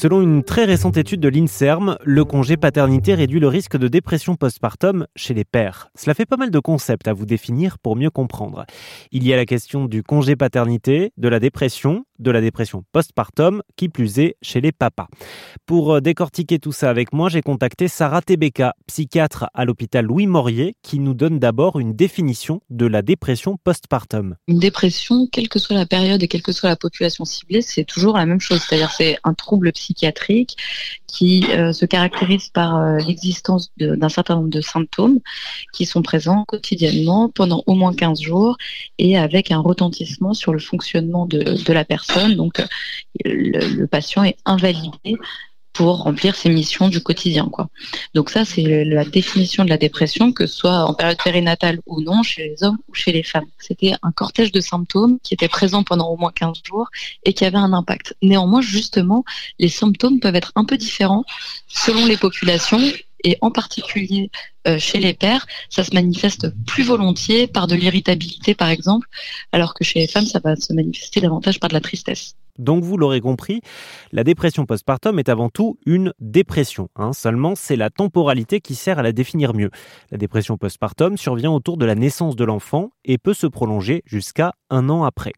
Selon une très récente étude de l'INSERM, le congé paternité réduit le risque de dépression postpartum chez les pères. Cela fait pas mal de concepts à vous définir pour mieux comprendre. Il y a la question du congé paternité, de la dépression, de la dépression postpartum, qui plus est chez les papas. Pour euh, décortiquer tout ça avec moi, j'ai contacté Sarah Tebeka, psychiatre à l'hôpital Louis Morier, qui nous donne d'abord une définition de la dépression postpartum. Une dépression, quelle que soit la période et quelle que soit la population ciblée, c'est toujours la même chose. C'est-à-dire c'est un trouble psychiatrique qui euh, se caractérise par euh, l'existence d'un certain nombre de symptômes qui sont présents quotidiennement pendant au moins 15 jours et avec un retentissement sur le fonctionnement de, de la personne. Donc le, le patient est invalidé pour remplir ses missions du quotidien. Donc ça, c'est la définition de la dépression, que ce soit en période périnatale ou non, chez les hommes ou chez les femmes. C'était un cortège de symptômes qui était présent pendant au moins 15 jours et qui avait un impact. Néanmoins, justement, les symptômes peuvent être un peu différents selon les populations et en particulier euh, chez les pères, ça se manifeste plus volontiers par de l'irritabilité, par exemple, alors que chez les femmes, ça va se manifester davantage par de la tristesse. Donc vous l'aurez compris, la dépression postpartum est avant tout une dépression. Hein. Seulement, c'est la temporalité qui sert à la définir mieux. La dépression postpartum survient autour de la naissance de l'enfant et peut se prolonger jusqu'à un an après.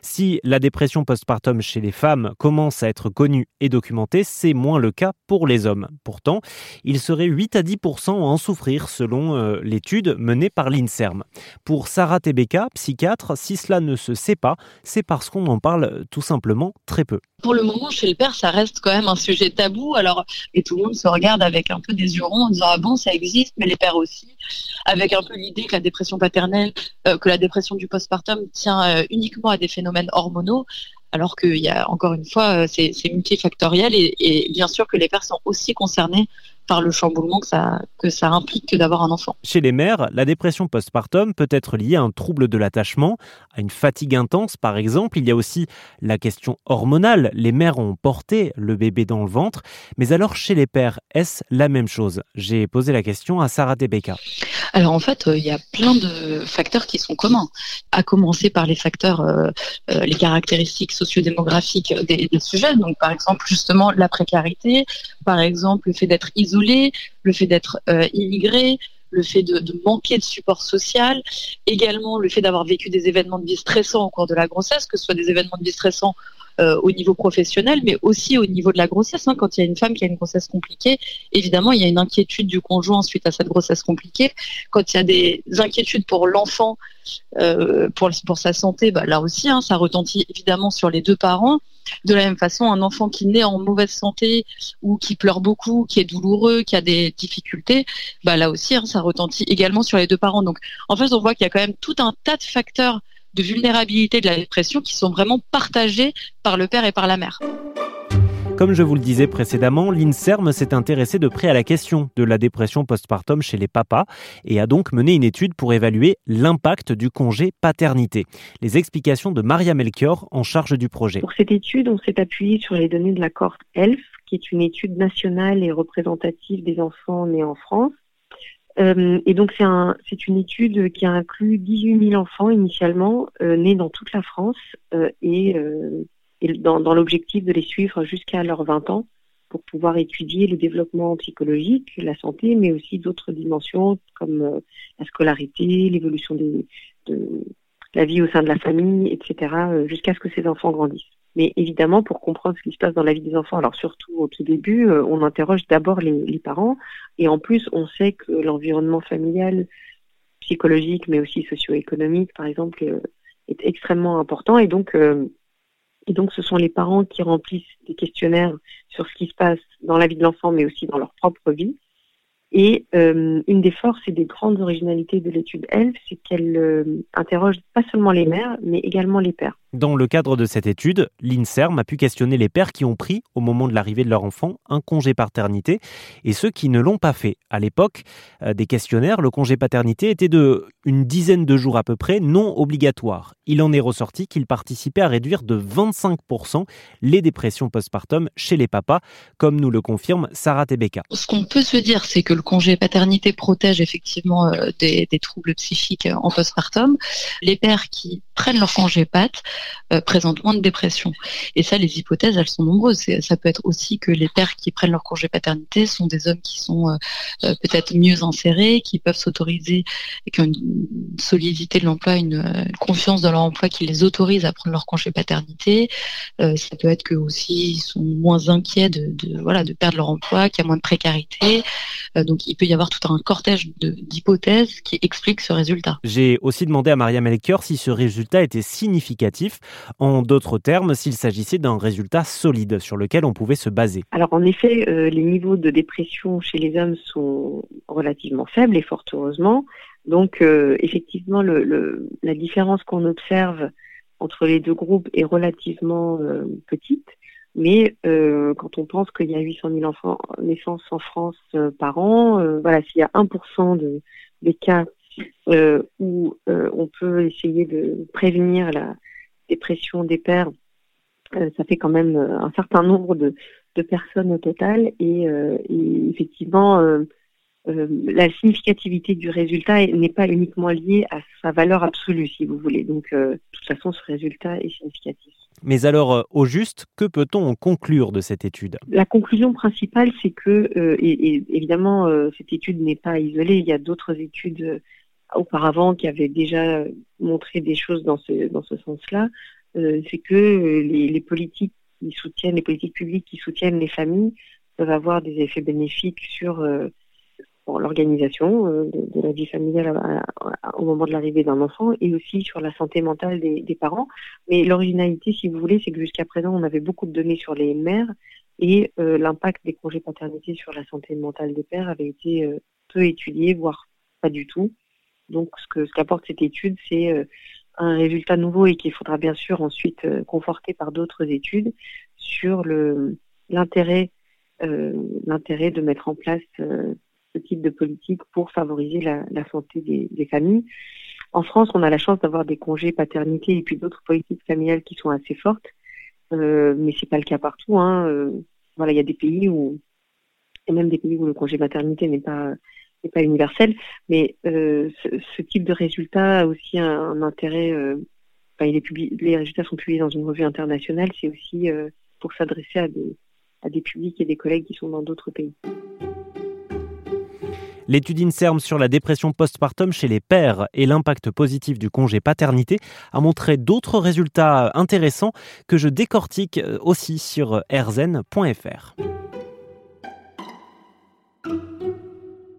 Si la dépression postpartum chez les femmes commence à être connue et documentée, c'est moins le cas pour les hommes. Pourtant, il serait 8 à 10% à en souffrir selon euh, l'étude menée par l'INSERM. Pour Sarah Tebeka, psychiatre, si cela ne se sait pas, c'est parce qu'on en parle tout simplement très peu. Pour le moment, chez le père, ça reste quand même un sujet tabou. Alors, et tout le monde se regarde avec un peu des yeux ronds en disant ah bon, ça existe, mais les pères aussi, avec un peu l'idée que la dépression paternelle, euh, que la dépression du postpartum tient euh, uniquement à des phénomènes hormonaux, alors qu'il y a encore une fois, euh, c'est multifactoriel et, bien sûr que les pères sont aussi concernés par le chamboulement que ça, que ça implique d'avoir un enfant. Chez les mères, la dépression postpartum peut être liée à un trouble de l'attachement, à une fatigue intense par exemple. Il y a aussi la question hormonale. Les mères ont porté le bébé dans le ventre. Mais alors chez les pères, est-ce la même chose? J'ai posé la question à Sarah Tebeka. Alors en fait, euh, il y a plein de facteurs qui sont communs, à commencer par les facteurs, euh, euh, les caractéristiques sociodémographiques des, des sujets. Donc par exemple justement la précarité, par exemple le fait d'être isolé, le fait d'être immigré, le fait de, de, manquer de support social, également le fait d'avoir vécu des événements de vie stressants au cours de la grossesse, que ce soit des événements de vie stressants euh, au niveau professionnel, mais aussi au niveau de la grossesse. Hein. Quand il y a une femme qui a une grossesse compliquée, évidemment, il y a une inquiétude du conjoint suite à cette grossesse compliquée. Quand il y a des inquiétudes pour l'enfant, euh, pour, pour sa santé, bah, là aussi, hein, ça retentit évidemment sur les deux parents. De la même façon, un enfant qui naît en mauvaise santé ou qui pleure beaucoup, qui est douloureux, qui a des difficultés, bah là aussi, hein, ça retentit également sur les deux parents. Donc, en fait, on voit qu'il y a quand même tout un tas de facteurs de vulnérabilité de la dépression qui sont vraiment partagés par le père et par la mère. Comme je vous le disais précédemment, l'INSERM s'est intéressé de près à la question de la dépression postpartum chez les papas et a donc mené une étude pour évaluer l'impact du congé paternité. Les explications de Maria Melchior en charge du projet. Pour cette étude, on s'est appuyé sur les données de la cohorte ELF, qui est une étude nationale et représentative des enfants nés en France euh, et donc c'est un, une étude qui a inclus 18 000 enfants initialement euh, nés dans toute la France euh, et, euh, et, dans, dans l'objectif de les suivre jusqu'à leurs 20 ans pour pouvoir étudier le développement psychologique, la santé, mais aussi d'autres dimensions comme la scolarité, l'évolution de la vie au sein de la famille, etc., jusqu'à ce que ces enfants grandissent. Mais évidemment, pour comprendre ce qui se passe dans la vie des enfants, alors surtout au tout début, euh, on interroge d'abord les, parents. Et en plus, on sait que l'environnement familial, psychologique, mais aussi socio-économique, par exemple, euh, est extrêmement important. Et donc, euh, et donc, ce sont les parents qui remplissent des questionnaires sur ce qui se passe dans la vie de l'enfant, mais aussi dans leur propre vie. Et euh, une des forces et des grandes originalités de l'étude ELF, c'est qu'elle interroge pas seulement les mères, mais également les pères. Dans le cadre de cette étude, l'INSERM a pu questionner les pères qui ont pris, au moment de l'arrivée de leur enfant, un congé paternité et ceux qui ne l'ont pas fait. À l'époque euh, des questionnaires, le congé paternité était de une dizaine de jours à peu près, non obligatoire. Il en est ressorti qu'il participait à réduire de 25% les dépressions postpartum chez les papas, comme nous le confirme Sarah Tebeka. Ce qu'on peut se dire, c'est que le congé paternité protège effectivement euh, des, des troubles psychiques en postpartum. Les pères qui prennent leur congé pat euh, présentent moins de dépression. Et ça, les hypothèses, elles sont nombreuses. Ça peut être aussi que les pères qui prennent leur congé paternité sont des hommes qui sont euh, euh, peut-être mieux insérés, qui peuvent s'autoriser, et qui ont une solidité de l'emploi, une, confiance dans leur emploi qui les autorise à prendre leur congé paternité. ça peut être que aussi ils sont moins inquiets de, de voilà de perdre leur emploi, qu'il y a moins de précarité. donc il peut y avoir tout un cortège d'hypothèses qui expliquent ce résultat. J'ai aussi demandé à Maria Melchior si ce résultat était significatif. En d'autres termes, s'il s'agissait d'un résultat solide sur lequel on pouvait se baser. Alors en effet, euh, les niveaux de dépression chez les hommes sont relativement faibles et fort heureusement. Donc euh, effectivement, la différence qu'on observe entre les deux groupes est relativement euh, petite. Mais quand on pense qu'il y a 800 000 enfants naissances en France par an, voilà, s'il y a 1% de, des cas où on peut essayer de prévenir la, dépression des pères, euh, ça fait quand même euh, un certain nombre de, personnes au total. Et, euh, effectivement, la significativité du résultat n'est pas uniquement liée à sa valeur absolue, si vous voulez. Donc, de toute façon, ce résultat est significatif. Mais alors, au juste, que peut-on conclure de cette étude? La conclusion principale, c'est que, et, évidemment, cette étude n'est pas isolée. Il y a d'autres études auparavant qui avaient déjà montré des choses dans ce, dans ce sens-là, euh, c'est que euh, les, politiques qui soutiennent, les politiques publiques qui soutiennent les familles peuvent avoir des effets bénéfiques sur euh, l'organisation de, de, la vie familiale au moment de l'arrivée d'un enfant et aussi sur la santé mentale des, parents. Mais l'originalité, si vous voulez, c'est que jusqu'à présent, on avait beaucoup de données sur les mères et l'impact des congés paternité sur la santé mentale des pères avait été peu étudié, voire pas du tout. Donc, ce que ce qu'apporte cette étude, c'est euh, un résultat nouveau et qu'il faudra bien sûr ensuite euh, conforter par d'autres études sur l'intérêt euh, l'intérêt de mettre en place ce type de politique pour favoriser la, santé des, familles. En France, on a la chance d'avoir des congés paternité et puis d'autres politiques familiales qui sont assez fortes, euh, mais c'est pas le cas partout. Hein. voilà, il y a des pays où et même des pays où le congé maternité n'est pas n'est pas universel, mais euh, ce, type de résultat a aussi un, intérêt. Euh, il est les résultats sont publiés dans une revue internationale, c'est aussi euh, pour s'adresser à des, à des publics et des collègues qui sont dans d'autres pays. L'étude INSERM sur la dépression postpartum chez les pères et l'impact positif du congé paternité a montré d'autres résultats intéressants que je décortique aussi sur rzn.fr.